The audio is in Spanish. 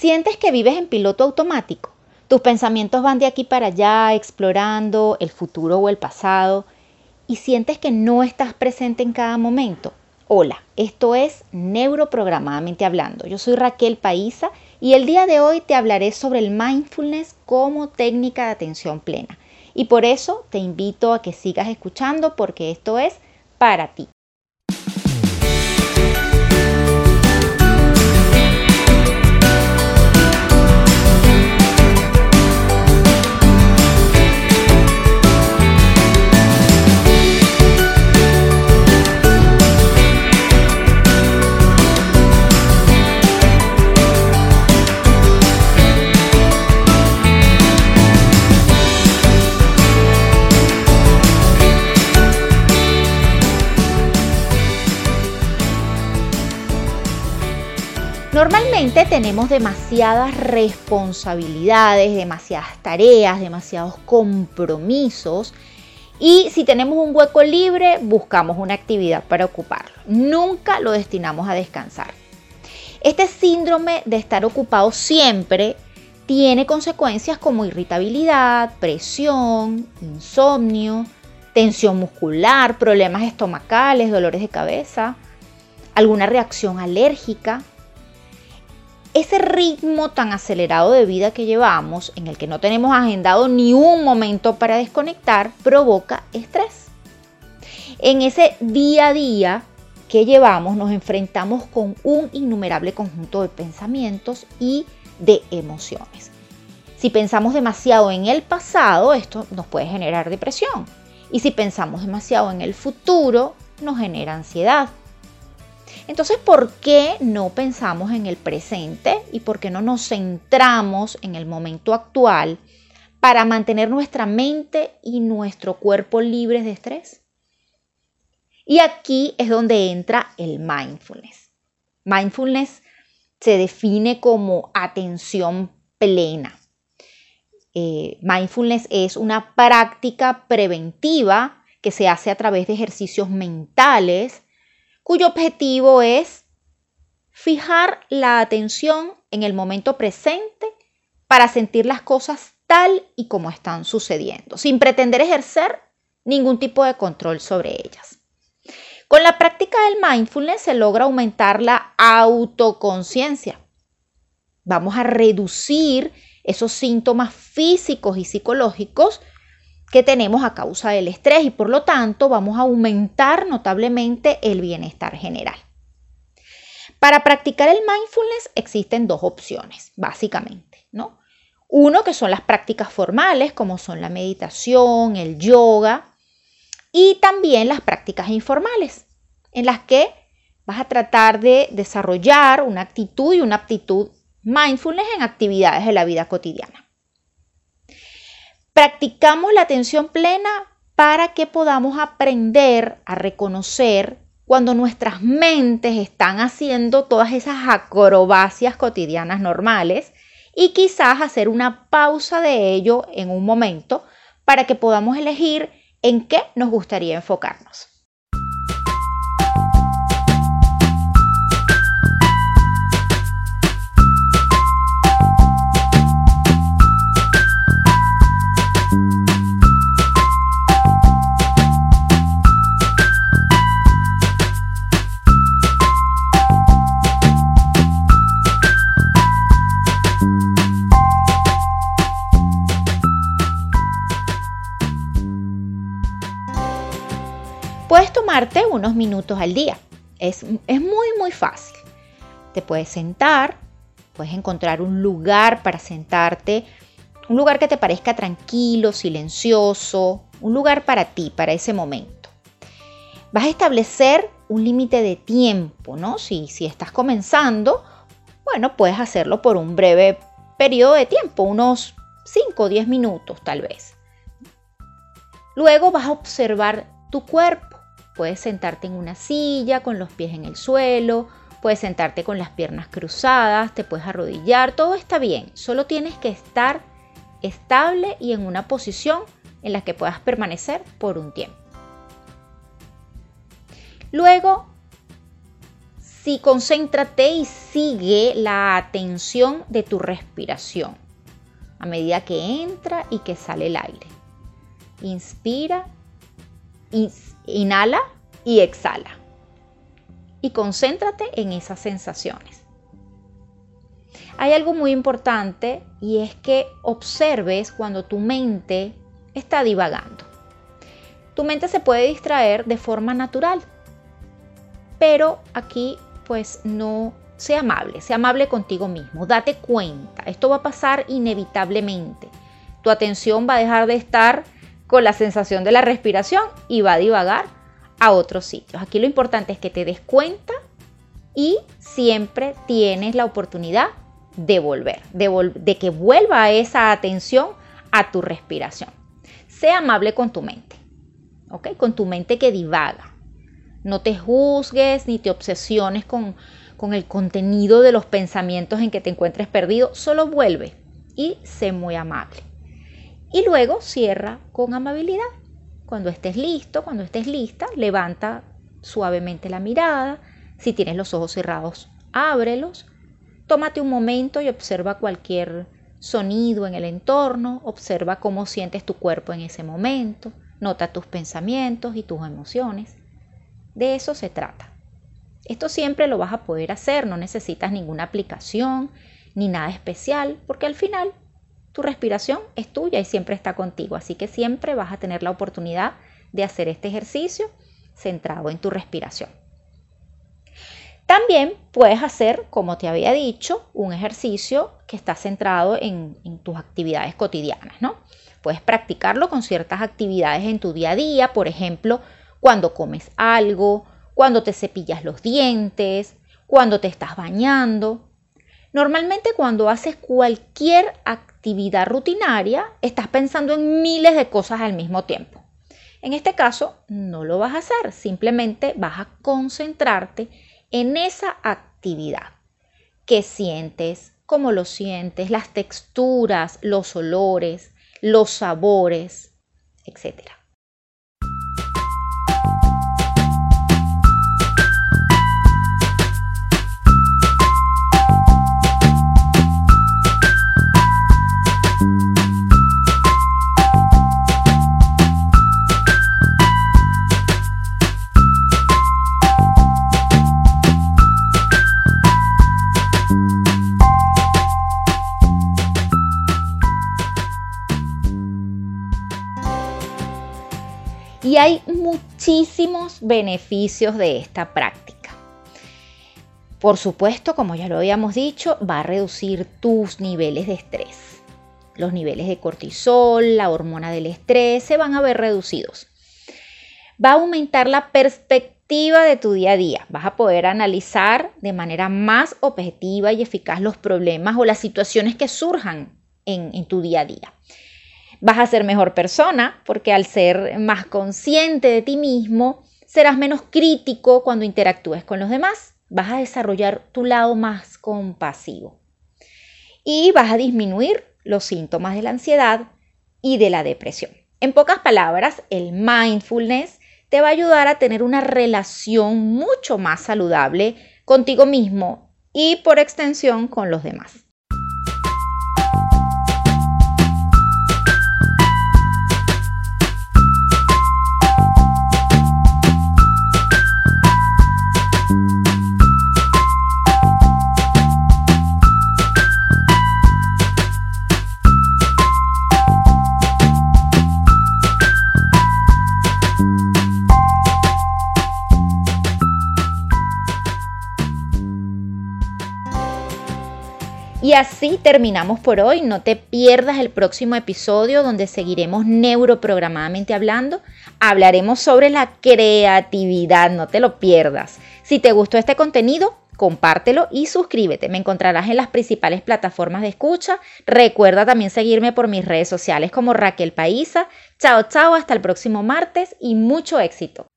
Sientes que vives en piloto automático. Tus pensamientos van de aquí para allá, explorando el futuro o el pasado, y sientes que no estás presente en cada momento. Hola, esto es Neuroprogramadamente Hablando. Yo soy Raquel Paisa y el día de hoy te hablaré sobre el mindfulness como técnica de atención plena. Y por eso te invito a que sigas escuchando porque esto es para ti. Normalmente tenemos demasiadas responsabilidades, demasiadas tareas, demasiados compromisos y si tenemos un hueco libre buscamos una actividad para ocuparlo. Nunca lo destinamos a descansar. Este síndrome de estar ocupado siempre tiene consecuencias como irritabilidad, presión, insomnio, tensión muscular, problemas estomacales, dolores de cabeza, alguna reacción alérgica, ese ritmo tan acelerado de vida que llevamos, en el que no tenemos agendado ni un momento para desconectar, provoca estrés. En ese día a día que llevamos nos enfrentamos con un innumerable conjunto de pensamientos y de emociones. Si pensamos demasiado en el pasado, esto nos puede generar depresión. Y si pensamos demasiado en el futuro, nos genera ansiedad. Entonces, ¿por qué no pensamos en el presente y por qué no nos centramos en el momento actual para mantener nuestra mente y nuestro cuerpo libres de estrés? Y aquí es donde entra el mindfulness. Mindfulness se define como atención plena. Eh, mindfulness es una práctica preventiva que se hace a través de ejercicios mentales cuyo objetivo es fijar la atención en el momento presente para sentir las cosas tal y como están sucediendo, sin pretender ejercer ningún tipo de control sobre ellas. Con la práctica del mindfulness se logra aumentar la autoconciencia. Vamos a reducir esos síntomas físicos y psicológicos que tenemos a causa del estrés y por lo tanto vamos a aumentar notablemente el bienestar general. Para practicar el mindfulness existen dos opciones, básicamente, ¿no? Uno que son las prácticas formales, como son la meditación, el yoga, y también las prácticas informales, en las que vas a tratar de desarrollar una actitud y una aptitud mindfulness en actividades de la vida cotidiana. Practicamos la atención plena para que podamos aprender a reconocer cuando nuestras mentes están haciendo todas esas acrobacias cotidianas normales y quizás hacer una pausa de ello en un momento para que podamos elegir en qué nos gustaría enfocarnos. Unos minutos al día. Es, es, muy, muy fácil. Te puedes sentar, puedes encontrar un lugar para sentarte, un lugar que te parezca tranquilo, silencioso, un lugar para ti, para ese momento. Vas a establecer un límite de tiempo, ¿no? Si, si estás comenzando, bueno, puedes hacerlo por un breve periodo de tiempo, unos 5 o 10 minutos tal vez. Luego vas a observar tu cuerpo Puedes sentarte en una silla con los pies en el suelo, puedes sentarte con las piernas cruzadas, te puedes arrodillar, todo está bien, solo tienes que estar estable y en una posición en la que puedas permanecer por un tiempo. Luego, Sí, concéntrate y sigue la atención de tu respiración a medida que entra y que sale el aire. Inspira, inhala y exhala. Y concéntrate en esas sensaciones. Hay algo muy importante y es que observes cuando tu mente está divagando. Tu mente se puede distraer de forma natural, pero aquí pues no sea amable, sea amable contigo mismo, date cuenta, esto va a pasar inevitablemente. Tu atención va a dejar de estar con la sensación de la respiración y va a divagar a otros sitios. Aquí lo importante es que te des cuenta y siempre tienes la oportunidad de volver, de, que vuelva esa atención a tu respiración. Sea amable con tu mente, ¿ok? Con tu mente que divaga. No te juzgues ni te obsesiones con, con el contenido de los pensamientos en que te encuentres perdido. Solo vuelve y sé muy amable. Y luego cierra con amabilidad. Cuando estés listo, cuando estés lista, levanta suavemente la mirada. Si tienes los ojos cerrados, ábrelos. Tómate un momento y observa cualquier sonido en el entorno, observa cómo sientes tu cuerpo en ese momento, nota tus pensamientos y tus emociones. De eso se trata. Esto siempre lo vas a poder hacer, no necesitas ninguna aplicación ni nada especial, porque al final tu respiración es tuya y siempre está contigo, así que siempre vas a tener la oportunidad de hacer este ejercicio centrado en tu respiración. También puedes hacer, como te había dicho, un ejercicio que está centrado en, tus actividades cotidianas, ¿no? Puedes practicarlo con ciertas actividades en tu día a día, por ejemplo, cuando comes algo, cuando te cepillas los dientes, cuando te estás bañando. Normalmente cuando haces cualquier actividad rutinaria, estás pensando en miles de cosas al mismo tiempo. En este caso, no lo vas a hacer, simplemente vas a concentrarte en esa actividad. ¿Qué sientes? ¿Cómo lo sientes? Las texturas, los olores, los sabores, etcétera. Y hay muchísimos beneficios de esta práctica. Por supuesto, como ya lo habíamos dicho, va a reducir tus niveles de estrés. Los niveles de cortisol, la hormona del estrés se van a ver reducidos. Va a aumentar la perspectiva de tu día a día. Vas a poder analizar de manera más objetiva y eficaz los problemas o las situaciones que surjan en, en tu día a día. Vas a ser mejor persona porque al ser más consciente de ti mismo, serás menos crítico cuando interactúes con los demás. Vas a desarrollar tu lado más compasivo. Y vas a disminuir los síntomas de la ansiedad y de la depresión. En pocas palabras, el mindfulness te va a ayudar a tener una relación mucho más saludable contigo mismo y por extensión con los demás. Así terminamos por hoy. No te pierdas el próximo episodio donde seguiremos neuroprogramadamente hablando. Hablaremos sobre la creatividad, no te lo pierdas. Si te gustó este contenido, compártelo y suscríbete. Me encontrarás en las principales plataformas de escucha. Recuerda también seguirme por mis redes sociales como Raquel Paisa. Chao, chao, hasta el próximo martes y mucho éxito.